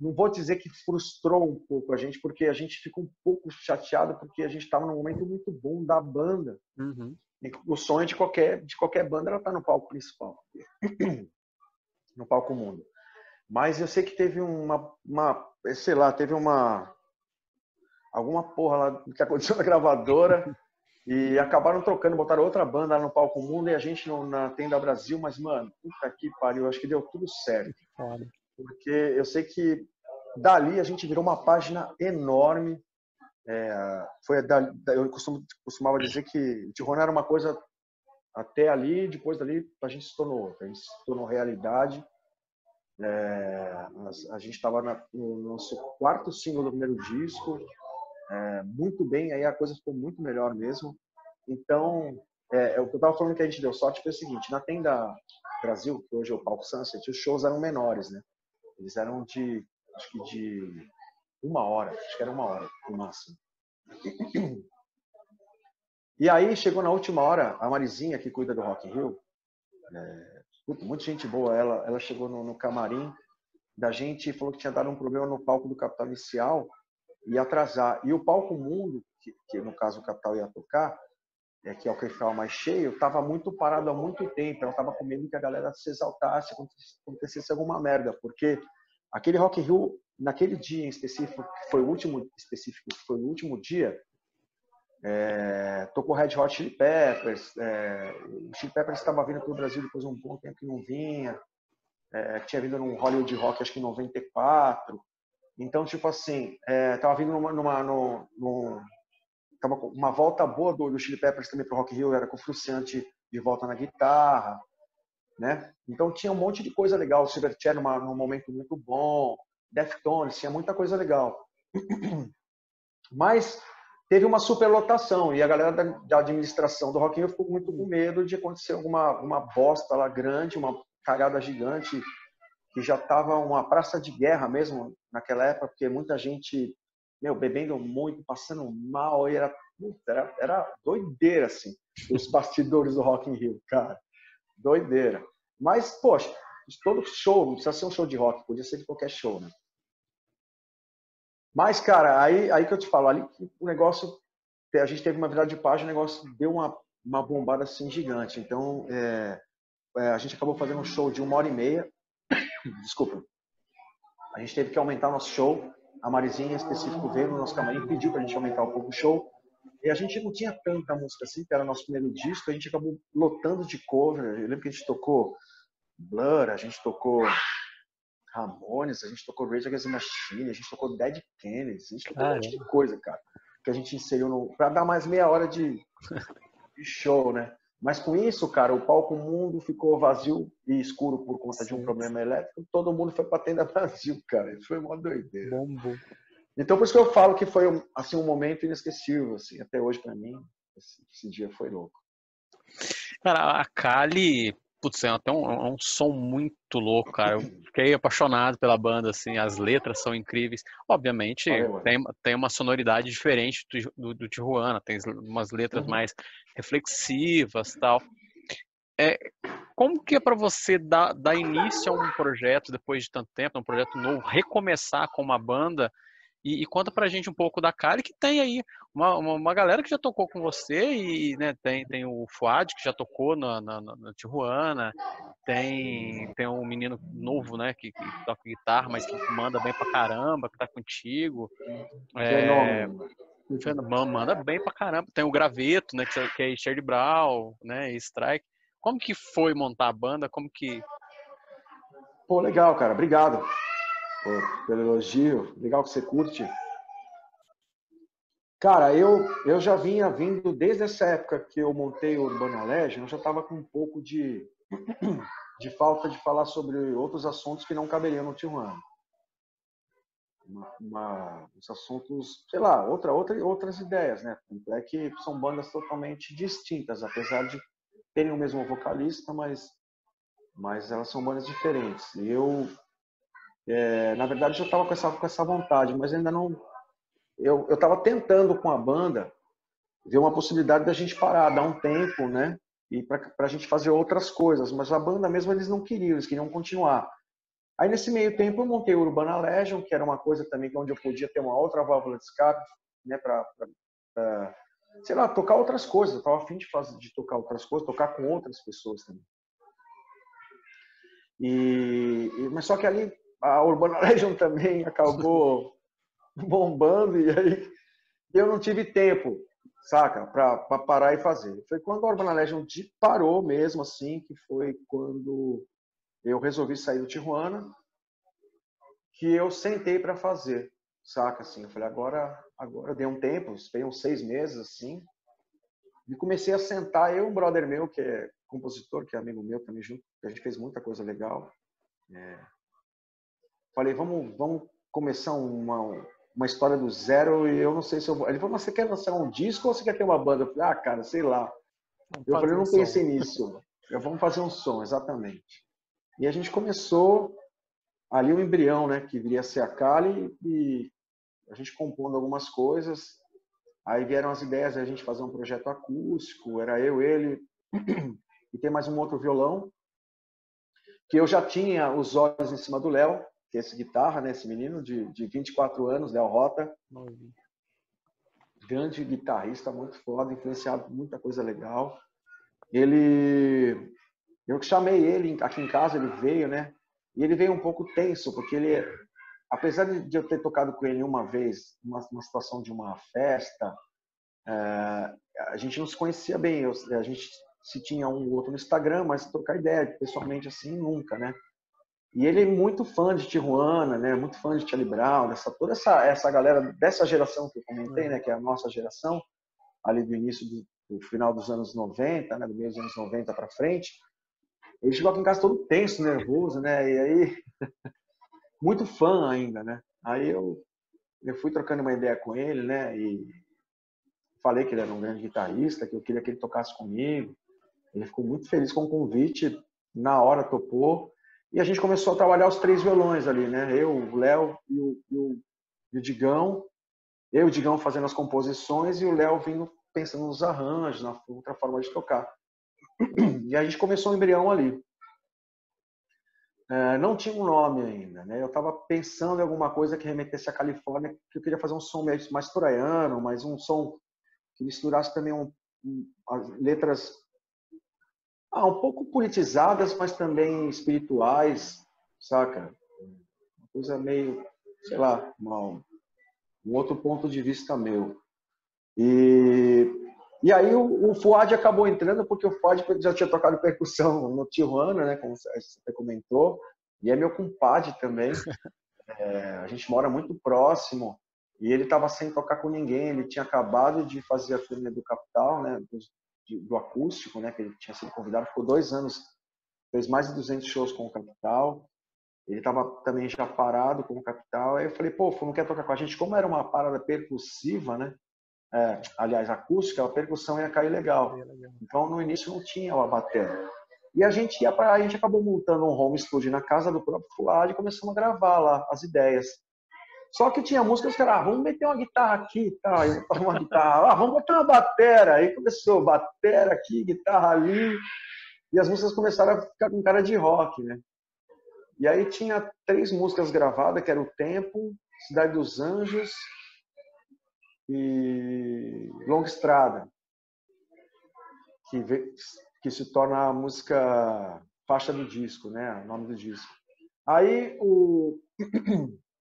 não vou dizer que frustrou um pouco a gente, porque a gente ficou um pouco chateado, porque a gente estava num momento muito bom da banda. Uhum. O sonho de qualquer, de qualquer banda era estar no palco principal, no palco mundo. Mas eu sei que teve uma, uma sei lá, teve uma alguma porra lá que aconteceu na gravadora e acabaram trocando, botaram outra banda lá no palco mundo e a gente no, na tenda Brasil, mas mano, puta que pariu, acho que deu tudo certo. Porque eu sei que dali a gente virou uma página enorme. É, foi da, eu costumo, costumava dizer que Tijuana era uma coisa até ali, depois dali a gente se tornou outra, a gente se tornou realidade. É, a, a, gente estava no nosso quarto single do primeiro disco, é, muito bem, aí a coisa ficou muito melhor mesmo. Então, é, é o que eu estava falando que a gente deu sorte foi o seguinte: na tenda Brasil, que hoje é o Palco Sunset, os shows eram menores, né? Eles eram de, acho que de uma hora, acho que era uma hora no máximo. E aí chegou na última hora a Marizinha que cuida do Rock Rio, é, muita gente boa, ela, ela chegou no, no, camarim da gente e falou que tinha dado um problema no palco do Capital Inicial e atrasar. E o palco Mundo, que, que no caso o Capital ia tocar, é, que é o que ficava mais cheio, estava muito parado há muito tempo. Ela estava com medo que a galera se exaltasse, acontecesse alguma merda, porque aquele Rock in Rio, naquele dia em específico, que foi o último específico, que foi o último dia, é, tocou Red Hot Chili Peppers. É, o Chili Peppers estava vindo para o Brasil depois de um bom tempo que não vinha. É, tinha vindo num Hollywood Rock, acho que em 94. Então, tipo assim, estava vindo numa, numa tava uma volta boa do, do Chili Peppers também para o Rock Hill, era com o Fruciante de volta na guitarra, né? Então tinha um monte de coisa legal. O Silverchair numa, num momento muito bom, Deftones, tinha muita coisa legal. Mas teve uma superlotação e a galera da, da administração do Rock Rio ficou muito com medo de acontecer alguma uma bosta lá grande, uma cagada gigante que já estava uma praça de guerra mesmo naquela época, porque muita gente, meu, bebendo muito, passando mal, era, era, era doideira, assim, os bastidores do Rock in Rio, cara, doideira. Mas, poxa, todo show, não precisa ser um show de rock, podia ser de qualquer show, né? Mas, cara, aí, aí que eu te falo, ali o negócio, a gente teve uma virada de página, o negócio deu uma, uma bombada assim gigante. Então, é, é, a gente acabou fazendo um show de uma hora e meia. Desculpa. A gente teve que aumentar nosso show. A Marizinha, em específico, veio no nosso camarim e pediu para a gente aumentar um pouco o show. E a gente não tinha tanta música assim, que era nosso primeiro disco. A gente acabou lotando de cover. Eu lembro que a gente tocou Blur, a gente tocou Ramones, a gente tocou Rage Against the Machine, a gente tocou Dead Kennedys, a gente tocou ah, um monte de coisa, cara, que a gente inseriu no... pra dar mais meia hora de, de show, né? Mas com isso, cara, o palco mundo ficou vazio e escuro por conta Sim. de um problema elétrico. Todo mundo foi pra tenda Brasil, cara. Isso foi uma doideira. Bombo. Então, por isso que eu falo que foi assim um momento inesquecível, assim, até hoje para mim. Esse, esse, dia foi louco. Cara, a Kali, putz, é até um, é um, som muito louco, cara. Eu fiquei apaixonado pela banda, assim, as letras são incríveis. Obviamente, tem, tem uma sonoridade diferente do, do, do Tijuana, tem umas letras uhum. mais reflexivas tal. É, como que é para você dar, dar início a um projeto depois de tanto tempo, um projeto novo, recomeçar com uma banda e, e, conta pra gente um pouco da Kali, que tem aí uma, uma, uma, galera que já tocou com você, e né, tem, tem o Fuad, que já tocou na, na, na Tijuana, tem, tem um menino novo, né, que, que, toca guitarra, mas que manda bem pra caramba, que tá contigo. É, manda bem pra caramba. Tem o Graveto, né, que é Charlie Brown, né, e Strike. Como que foi montar a banda? Como que... Pô, legal, cara. Obrigado pelo elogio. Legal que você curte. Cara, eu, eu já vinha vindo desde essa época que eu montei o Urbana Legend, eu já estava com um pouco de, de falta de falar sobre outros assuntos que não caberiam no Tijuana. Uma, uma, os assuntos, sei lá, outra, outra, outras ideias, né? É que são bandas totalmente distintas, apesar de terem o mesmo vocalista, mas, mas elas são bandas diferentes. E eu é, na verdade, eu estava com essa, com essa vontade, mas ainda não. Eu estava tentando com a banda ver uma possibilidade da gente parar, dar um tempo, né? E para a gente fazer outras coisas. Mas a banda mesmo eles não queriam, eles queriam continuar. Aí nesse meio tempo eu montei o Urbana Legion, que era uma coisa também onde eu podia ter uma outra válvula de escape, né? Para, sei lá, tocar outras coisas. Eu estava afim de, fazer, de tocar outras coisas, tocar com outras pessoas também. E, mas só que ali a Urbana Legion também acabou bombando e aí eu não tive tempo, saca, para parar e fazer. Foi quando a Urbana Legion parou mesmo, assim, que foi quando eu resolvi sair do Tijuana, que eu sentei para fazer, saca, assim. Eu falei, agora, agora dei um tempo, esperei uns seis meses, assim, e comecei a sentar, eu um brother meu, que é compositor, que é amigo meu também junto, a gente fez muita coisa legal. É... Falei, vamos, vamos começar uma, uma história do zero e eu não sei se eu vou. Ele falou, mas você quer lançar um disco ou você quer ter uma banda? Eu falei, ah, cara, sei lá. Vamos eu falei, eu não um pensei som. nisso. Eu, vamos fazer um som, exatamente. E a gente começou ali o um embrião, né, que viria a ser a Kali e a gente compondo algumas coisas. Aí vieram as ideias de a gente fazer um projeto acústico, era eu, ele e tem mais um outro violão que eu já tinha os olhos em cima do Léo que é esse guitarra, né, esse menino de, de 24 anos, Léo Rota. Grande guitarrista, muito foda, influenciado por muita coisa legal. Ele. Eu chamei ele aqui em casa, ele veio, né? E ele veio um pouco tenso, porque ele, apesar de eu ter tocado com ele uma vez, numa, numa situação de uma festa, é, a gente não se conhecia bem. Eu, a gente se tinha um outro no Instagram, mas trocar ideia pessoalmente assim, nunca, né? E ele é muito fã de Tijuana, né? Muito fã de Charlie Brown, dessa, toda essa, essa galera dessa geração que eu comentei, né? Que é a nossa geração, ali do início do, do final dos anos 90, né? Do meio dos anos 90 para frente. Ele chegou aqui em casa todo tenso, nervoso, né? E aí, muito fã ainda, né? Aí eu, eu fui trocando uma ideia com ele, né? E falei que ele era um grande guitarrista, que eu queria que ele tocasse comigo. Ele ficou muito feliz com o convite, na hora topou. E a gente começou a trabalhar os três violões ali, né? Eu, o Léo e o, e, o, e o Digão. Eu e o Digão fazendo as composições e o Léo vindo pensando nos arranjos, na outra forma de tocar. E a gente começou o embrião ali. É, não tinha um nome ainda, né? Eu estava pensando em alguma coisa que remetesse à Califórnia, que eu queria fazer um som mais praiano, mas um som que misturasse também um, um, as letras ah, um pouco politizadas, mas também espirituais, saca? Uma coisa meio, sei lá, uma, um outro ponto de vista meu. E, e aí o, o Fuad acabou entrando porque o Fuad já tinha tocado percussão no Tijuana, né, como você comentou, e é meu compadre também. É, a gente mora muito próximo e ele estava sem tocar com ninguém. Ele tinha acabado de fazer a turnê do Capital, né, dos, de, do acústico, né, que ele tinha sido convidado, ficou dois anos, fez mais de 200 shows com o Capital. Ele estava também já parado com o Capital. Aí eu falei, pô, não quer tocar com a gente? Como era uma parada percussiva, né? É, aliás, acústica, a percussão ia cair legal. Então, no início não tinha a bateria. E a gente ia para a gente acabou montando um home studio na casa do próprio Fuad e começamos a gravar lá as ideias. Só que tinha músicas que era, ah, vamos meter uma guitarra aqui, tá? Eu uma guitarra, ah, vamos botar uma batera. Aí começou, batera aqui, guitarra ali. E as músicas começaram a ficar com cara de rock, né? E aí tinha três músicas gravadas, que era O Tempo, Cidade dos Anjos e Longa Estrada, que, que se torna a música faixa do disco, né? O nome do disco. Aí o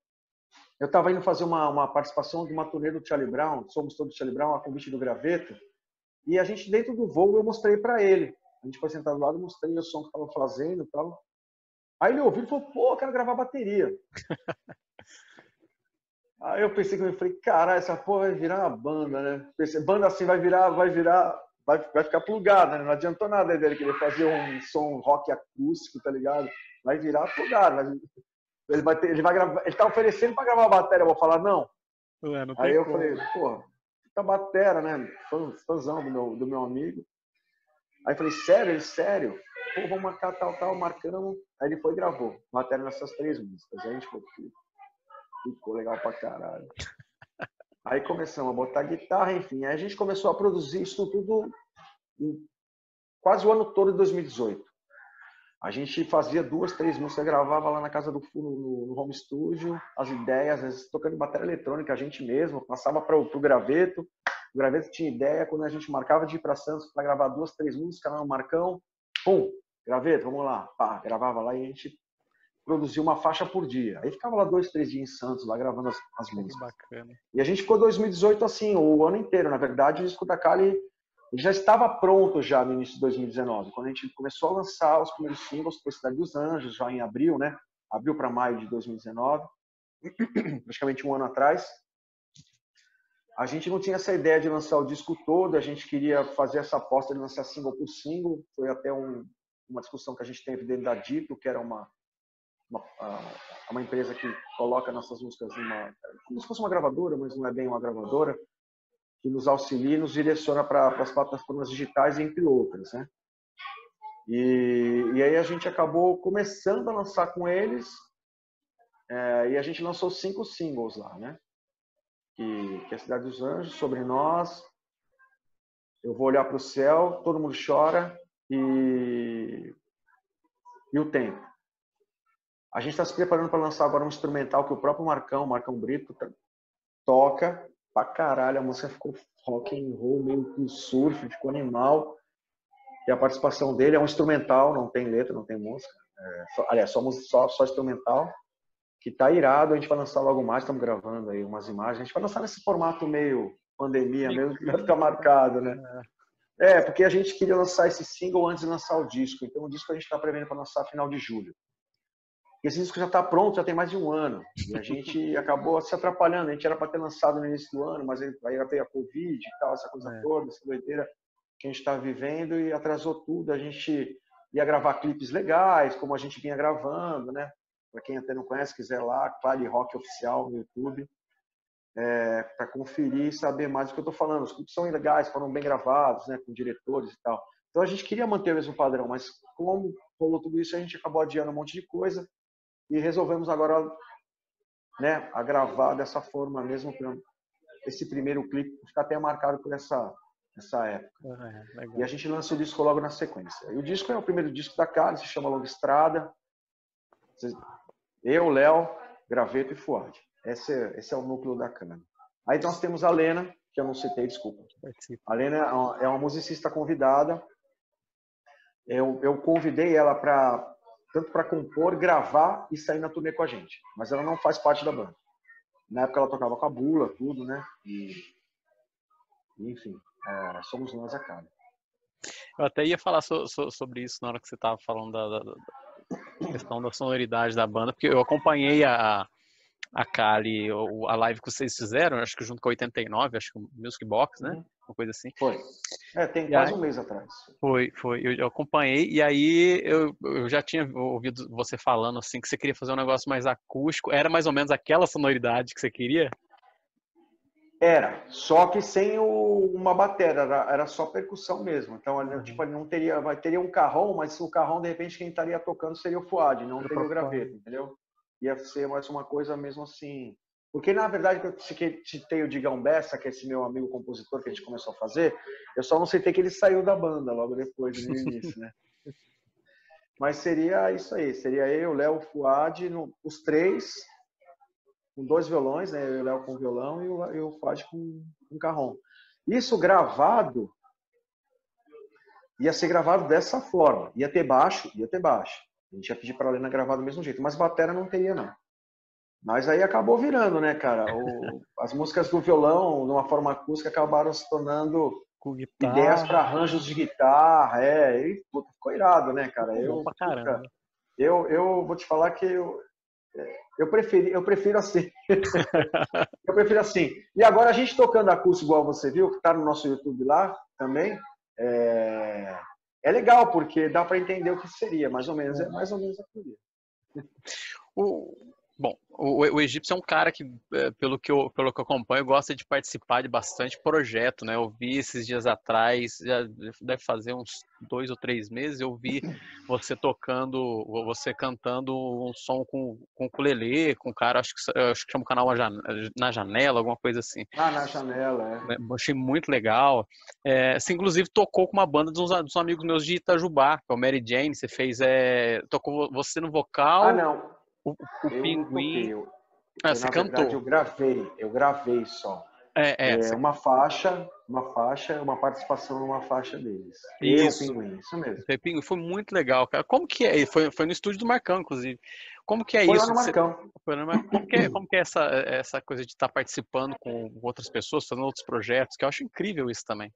Eu estava indo fazer uma, uma, participação de uma turnê do Charlie Brown, Somos Todos Charlie Brown, a convite do Graveto, e a gente, dentro do voo, eu mostrei para ele. A gente foi sentado do lado, mostrei o som que estava fazendo e tal. Aí ele ouviu e falou, pô, eu quero gravar bateria. Aí eu pensei que eu falei, caralho, essa porra vai virar uma banda, né? Pensei, banda assim vai virar, vai virar, vai, vai ficar plugada, né? Não adiantou nada dele querer fazer um som rock acústico, tá ligado? Vai virar plugado, vai ele vai, ter, ele vai gravar, ele tá oferecendo para gravar a bateria, eu vou falar não. É, não Aí eu como. falei, pô, tá batera, né? Fãzão do meu, do meu amigo. Aí eu falei, sério? Ele, sério? Pô, vamos marcar tal, tal, marcamos. Aí ele foi e gravou. Matéria nessas três músicas. Aí a gente ficou, ficou legal pra caralho. Aí começamos a botar guitarra, enfim. Aí a gente começou a produzir isso tudo quase o ano todo de 2018. A gente fazia duas, três músicas, gravava lá na casa do no, no home studio, as ideias, às vezes tocando bateria eletrônica, a gente mesmo, passava para o graveto, o graveto tinha ideia, quando a gente marcava de ir para Santos para gravar duas, três músicas lá no Marcão, pum, graveto, vamos lá, pá, gravava lá e a gente produzia uma faixa por dia. Aí ficava lá dois, três dias em Santos, lá gravando as, as músicas. E a gente ficou 2018 assim, o ano inteiro, na verdade, o disco da Kali ele já estava pronto já no início de 2019, quando a gente começou a lançar os primeiros singles para Cidade dos Anjos, já em abril, né? Abril para maio de 2019, praticamente um ano atrás. A gente não tinha essa ideia de lançar o disco todo, a gente queria fazer essa aposta de lançar single por single. Foi até um, uma discussão que a gente teve dentro da Dito, que era uma, uma, uma empresa que coloca nossas músicas numa, como se fosse uma gravadora, mas não é bem uma gravadora que nos auxilia e nos direciona para as plataformas digitais, entre outras. Né? E, e aí a gente acabou começando a lançar com eles, é, e a gente lançou cinco singles lá, né? Que, que é a Cidade dos Anjos, Sobre Nós, Eu Vou Olhar para o Céu, Todo Mundo Chora e, e O Tempo. A gente está se preparando para lançar agora um instrumental que o próprio Marcão, Marcão Brito, toca, pra caralho. A música ficou rock and roll, meio que surf, ficou animal. E a participação dele é um instrumental, não tem letra, não tem música. É, só, aliás, só, só, só instrumental, que tá irado. A gente vai lançar logo mais, estamos gravando aí umas imagens. A gente vai lançar nesse formato meio pandemia mesmo, que vai ficar marcado, né? É. é, porque a gente queria lançar esse single antes de lançar o disco. Então o disco a gente está prevendo para lançar final de julho esse disco já está pronto, já tem mais de um ano. E a gente acabou se atrapalhando. A gente era para ter lançado no início do ano, mas aí veio a Covid e tal, essa coisa é. toda, essa doideira que a gente está vivendo e atrasou tudo. A gente ia gravar clipes legais, como a gente vinha gravando, né? Para quem até não conhece, quiser lá, Clare Rock Oficial no YouTube, é, para conferir e saber mais do que eu estou falando. Os clipes são legais, foram bem gravados, né? Com diretores e tal. Então a gente queria manter o mesmo padrão, mas como rolou tudo isso, a gente acabou adiando um monte de coisa e resolvemos agora né, a gravar dessa forma mesmo esse primeiro clipe ficar até marcado por essa essa época. Uhum, e a gente lança o disco logo na sequência. E o disco é o primeiro disco da Kali, se chama Longa Estrada. Eu, Léo, Graveto e Fuad. Esse é, esse é o núcleo da Cana. Aí nós temos a Lena, que eu não citei, desculpa. A Lena é uma, é uma musicista convidada. Eu, eu convidei ela para tanto para compor, gravar e sair na turnê com a gente. Mas ela não faz parte da banda. Na época ela tocava com a Bula, tudo, né? E, enfim, é, somos nós a cara. Eu até ia falar so, so, sobre isso na hora que você estava falando da, da, da, questão da sonoridade da banda, porque eu acompanhei a, a Kali, a live que vocês fizeram, acho que junto com a 89, acho que o Music Box, né? Uhum. Uma coisa assim. Foi. É, tem quase aí, um mês atrás. Foi, foi. Eu, eu, acompanhei e aí eu, eu já tinha ouvido você falando assim que você queria fazer um negócio mais acústico. Era mais ou menos aquela sonoridade que você queria? Era, só que sem o, uma bateria, era, era, só percussão mesmo. Então, uhum. tipo, não teria, vai teria um carrão, mas o carrão de repente quem estaria tocando seria o Fuad, não teria o graveto, entendeu? ia ser mais uma coisa mesmo assim. Porque, na verdade, eu citei o Digão Bessa, que é esse meu amigo compositor que a gente começou a fazer, eu só não citei que ele saiu da banda logo depois, no início, né? Mas seria isso aí, seria eu, Léo, Fuad, no, os três, com dois violões, né? Eu Léo com violão e o, e o Fuad com, com carrom. Isso gravado, ia ser gravado dessa forma. Ia ter baixo, ia ter baixo. A gente ia pedir para a Lena gravar do mesmo jeito, mas batera não teria, não. Mas aí acabou virando, né, cara? O, as músicas do violão, de uma forma acústica, acabaram se tornando ideias para arranjos de guitarra. É, e puta, ficou irado, né, cara? Eu, puta, eu, eu vou te falar que eu, eu, preferi, eu prefiro assim. eu prefiro assim. E agora a gente tocando acústico, igual você viu, que está no nosso YouTube lá também. É é legal, porque dá para entender o que seria, mais ou menos, é mais ou menos aquilo. O, Bom, o, o egípcio é um cara que, é, pelo que, eu, pelo que eu acompanho, gosta de participar de bastante projeto, né? Eu vi esses dias atrás, deve fazer uns dois ou três meses, eu vi você tocando, você cantando um som com, com ukulele, com um cara, acho que, acho que chama o canal Na Janela, alguma coisa assim. Ah, Na Janela, é. Achei muito legal. É, você, inclusive, tocou com uma banda dos, dos amigos meus de Itajubá, que é o Mary Jane, você fez, é, tocou você no vocal. Ah, não. O, o pinguim. Eu, ah, você cantou. Verdade, eu gravei, eu gravei só. É, é, é uma faixa, uma faixa, uma participação numa faixa deles. Isso. Eu, Pinguim, isso mesmo. Pinguim, foi muito legal, cara. Como que é? Foi, foi no estúdio do Marcão, inclusive. Como que é foi isso? Lá no Marcão. Você... No. Como que é, como que é essa, essa coisa de estar participando com outras pessoas, fazendo outros projetos? Que eu acho incrível isso também.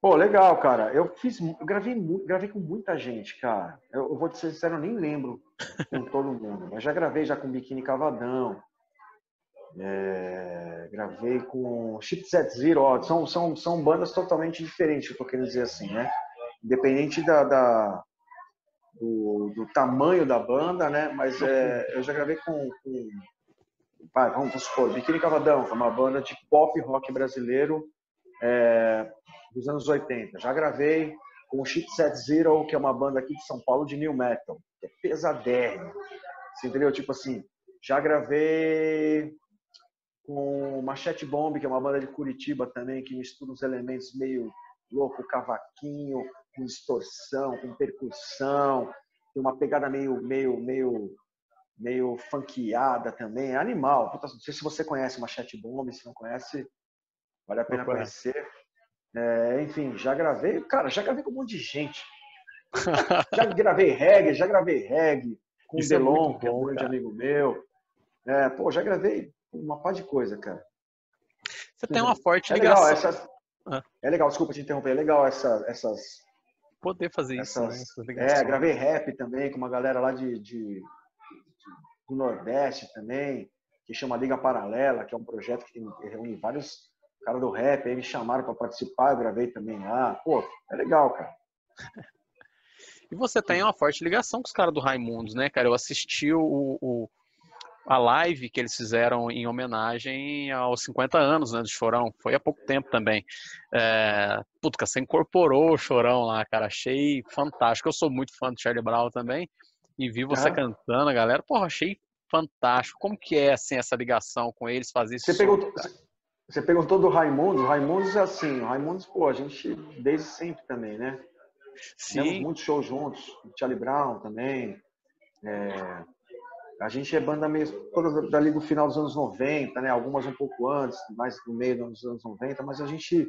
Pô, legal, cara. Eu fiz, eu gravei, gravei com muita gente, cara. Eu, eu vou te ser sincero, eu nem lembro com todo mundo. Mas já gravei já com Biquíni Cavadão. É, gravei com Chipset Zero. Ó, são, são, são bandas totalmente diferentes, eu tô querendo dizer assim, né? Independente da, da do, do, tamanho da banda, né? Mas é, eu já gravei com, com vai, vamos supor, Biquíni Cavadão, que é uma banda de pop rock brasileiro. É, dos anos 80. Já gravei com o Chipset Zero, que é uma banda aqui de São Paulo de new metal, que é pesadérrimo. Você entendeu? Tipo assim, já gravei com Machete Bomb, que é uma banda de Curitiba também, que mistura uns elementos meio louco, cavaquinho, com distorção, com percussão, tem uma pegada meio meio meio meio funkeada também, é animal. Não sei se você conhece Machete Bomb, se não conhece, vale a pena conhecer. É, enfim, já gravei, cara, já gravei com um monte de gente. já gravei reggae, já gravei reggae com Isso o Delon, é que é um grande amigo meu. É, pô, já gravei uma par de coisa, cara. Você tem uma forte é ligação. Legal, essas... ah. É legal, desculpa te interromper, é legal essa, essas. Poder fazer essas... isso, né? É, gravei rap também com uma galera lá de, de, do Nordeste também, que chama Liga Paralela, que é um projeto que, tem, que reúne vários cara do rap, aí me chamaram para participar, eu gravei também lá. Pô, é legal, cara. E você tem uma forte ligação com os caras do Raimundos, né, cara? Eu assisti o, o, a live que eles fizeram em homenagem aos 50 anos né, do Chorão. Foi há pouco tempo também. É, puta, você incorporou o Chorão lá, cara. Achei fantástico. Eu sou muito fã do Charlie Brown também. E vi você ah. cantando, a galera. Porra, achei fantástico. Como que é, assim, essa ligação com eles, fazer isso? Você, pegou, você perguntou do Raimundos. Raimundos é assim, Raimundos, pô, a gente desde sempre também, né? Sim. Temos muitos shows juntos, Charlie Brown também. É, a gente é banda mesmo, todas dali do final dos anos 90, né? Algumas um pouco antes, mais no meio dos anos 90, mas a gente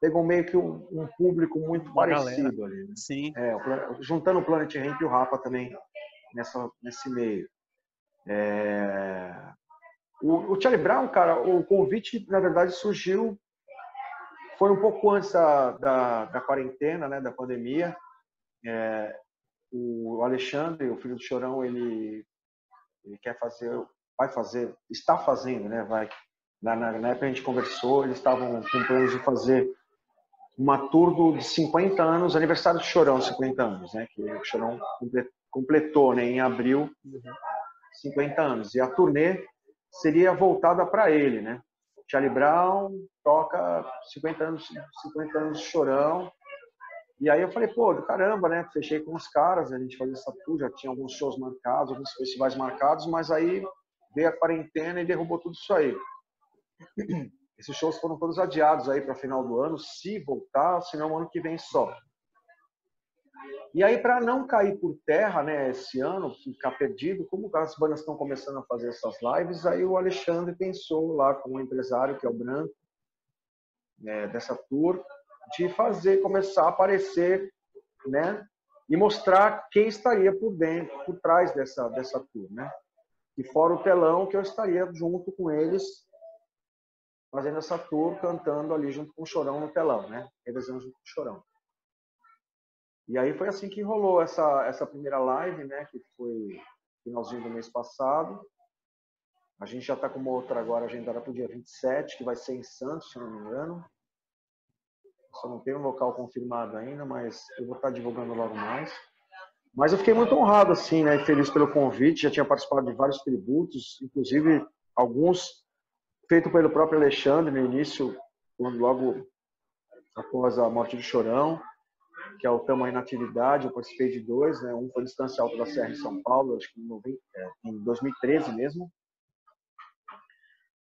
pegou meio que um, um público muito Uma parecido galera. ali. Né? Sim. É, juntando o Planet Ramp e o Rafa também nessa, nesse meio. É, o, o Charlie Brown, cara, o convite, na verdade, surgiu foi um pouco antes da, da, da quarentena, né, da pandemia. É, o Alexandre, o filho do Chorão, ele, ele quer fazer, vai fazer, está fazendo, né, vai. Na, na, na época a gente conversou, eles estavam com planos de fazer uma tour de 50 anos, aniversário do Chorão, 50 anos, né, que o Chorão completou, né, em abril, 50 anos. E a turnê seria voltada para ele, né? Charlie Brown toca 50 anos, 50 anos chorão. E aí eu falei, pô, do caramba, né? Fechei com os caras, a gente fazia essa tour, já tinha alguns shows marcados, alguns festivais marcados, mas aí veio a quarentena e derrubou tudo isso aí. Esses shows foram todos adiados aí para final do ano, se voltar, senão ano que vem só. E aí, para não cair por terra, né, esse ano, ficar perdido, como as bandas estão começando a fazer essas lives, aí o Alexandre pensou lá com o empresário, que é o Branco, né, dessa tour, de fazer, começar a aparecer, né, e mostrar quem estaria por dentro, por trás dessa, dessa tour, né. E fora o telão, que eu estaria junto com eles, fazendo essa tour, cantando ali junto com o Chorão no telão, né, revezando junto com o Chorão. E aí foi assim que rolou essa, essa primeira live, né? Que foi finalzinho do mês passado. A gente já está com uma outra agora agendada para o dia 27, que vai ser em Santos, se não me engano. Só não tem um local confirmado ainda, mas eu vou estar tá divulgando logo mais. Mas eu fiquei muito honrado, assim, né? E feliz pelo convite. Já tinha participado de vários tributos, inclusive alguns feitos pelo próprio Alexandre no início, quando logo após a morte do Chorão, que é o Tamo aí na Atividade. Eu participei de dois, né? Um foi no Estância Alta da Serra em São Paulo, acho que em, 90, é, 2013 mesmo.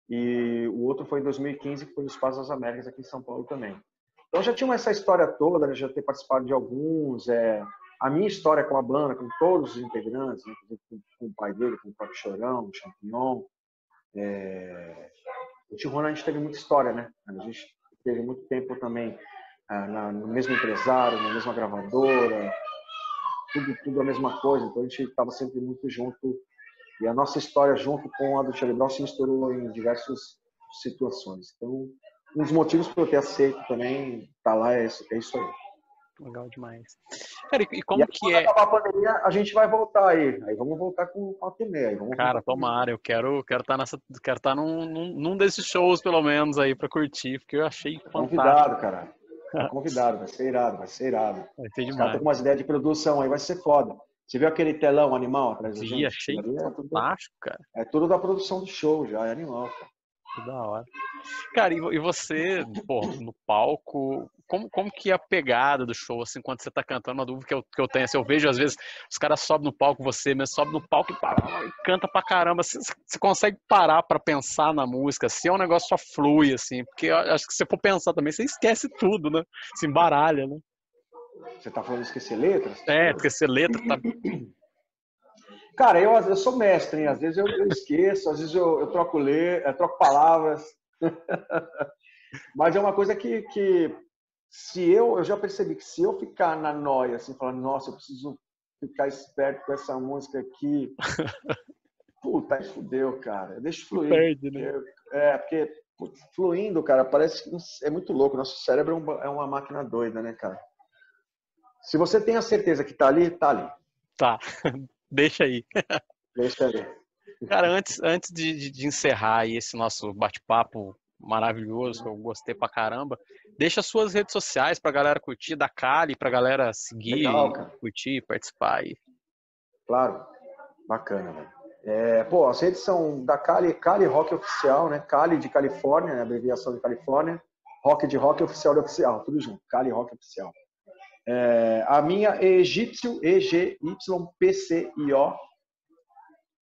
E o outro foi em 2015, que foi no Espaço das Américas aqui em São Paulo também. Então já tinha essa história toda, né? já ter participado de alguns. É, a minha história com a banda, com todos os integrantes, né? com, com, o pai dele, com o próprio Chorão, o Champignon. É... O Tijuana a gente teve muita história, né? A gente teve muito tempo também na, no mesmo empresário, na mesma gravadora, tudo, tudo a mesma coisa. Então a gente estava sempre muito junto. E a nossa história junto com a do Charlie Brown se misturou em diversas situações. Então, um dos motivos para eu ter aceito também estar tá lá é, é isso aí. Legal demais. Cara, e como e que é? acabar a pandemia, a gente vai voltar aí. Aí vamos voltar com o e meia. Cara, tomara. Eu quero quero estar tá nessa, quero estar tá num, num, num, desses shows pelo menos aí para curtir, porque eu achei fantástico. Convidado, cara. Convidado, vai ser irado, vai ser irado. Vai ser demais. Os com umas ideias de produção aí, vai ser foda. Você viu aquele telão animal atrás da gente? achei é fantástico, cara. É tudo da produção do show já, é animal, cara. Que da hora. Cara, e você, pô, no palco, como, como que é a pegada do show, assim, quando você tá cantando, uma dúvida que eu, que eu tenho, assim, eu vejo às vezes os caras sobem no palco, você mesmo sobe no palco e, canta pra caramba, você, você consegue parar para pensar na música, assim, é um negócio só flui, assim, porque acho que se você for pensar também, você esquece tudo, né, se embaralha, né. Você tá falando esquecer letras? É, esquecer letra, tá... Cara, eu, eu sou mestre, hein? às vezes eu, eu esqueço, às vezes eu, eu troco, ler, troco palavras. Mas é uma coisa que, que se eu, eu já percebi que se eu ficar na noia, assim, falar, nossa, eu preciso ficar esperto com essa música aqui, puta, aí fudeu, cara. Deixa fluir. Perde, né? É, porque putz, fluindo, cara, parece que é muito louco. Nosso cérebro é, é uma máquina doida, né, cara? Se você tem a certeza que tá ali, tá ali. Tá. Deixa aí. Deixa aí. Cara, antes, antes de, de encerrar esse nosso bate-papo maravilhoso, que eu gostei pra caramba, deixa suas redes sociais pra galera curtir, da Kali, pra galera seguir, Legal, curtir, participar aí. Claro, bacana, velho. É, pô, as redes são da Kali, Kali Rock Oficial, né? Kali de Califórnia, né? abreviação de Califórnia. Rock de Rock Oficial de Oficial, tudo junto. Kali Rock Oficial. É, a minha é egípcio, E-G-Y-P-C-I-O,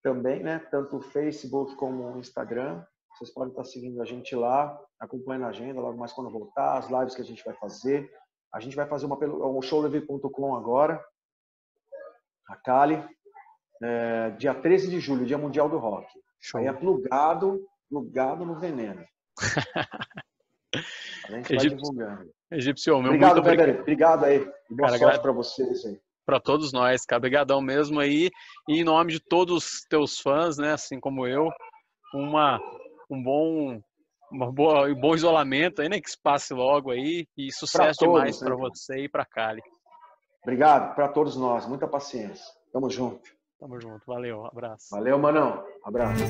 também, né? Tanto Facebook como Instagram. Vocês podem estar seguindo a gente lá, acompanhando a agenda, logo mais quando voltar, as lives que a gente vai fazer. A gente vai fazer uma pelo um showleve.com agora, a Cali, é, dia 13 de julho, Dia Mundial do Rock. Show. Aí é plugado, plugado no veneno. A gente vai divulgando. Egípcio, meu obrigado, muito obrigado. Obrigado aí. Boa cara, sorte para vocês aí. Para todos nós, cara. Obrigadão mesmo aí. E em nome de todos os teus fãs, né, assim como eu, uma, um bom uma boa, um bom isolamento aí, né, que se passe logo aí e sucesso pra demais para né? você e para Cali. Obrigado para todos nós. Muita paciência. Tamo junto. Tamo junto. Valeu. Abraço. Valeu, Manão. Abraço.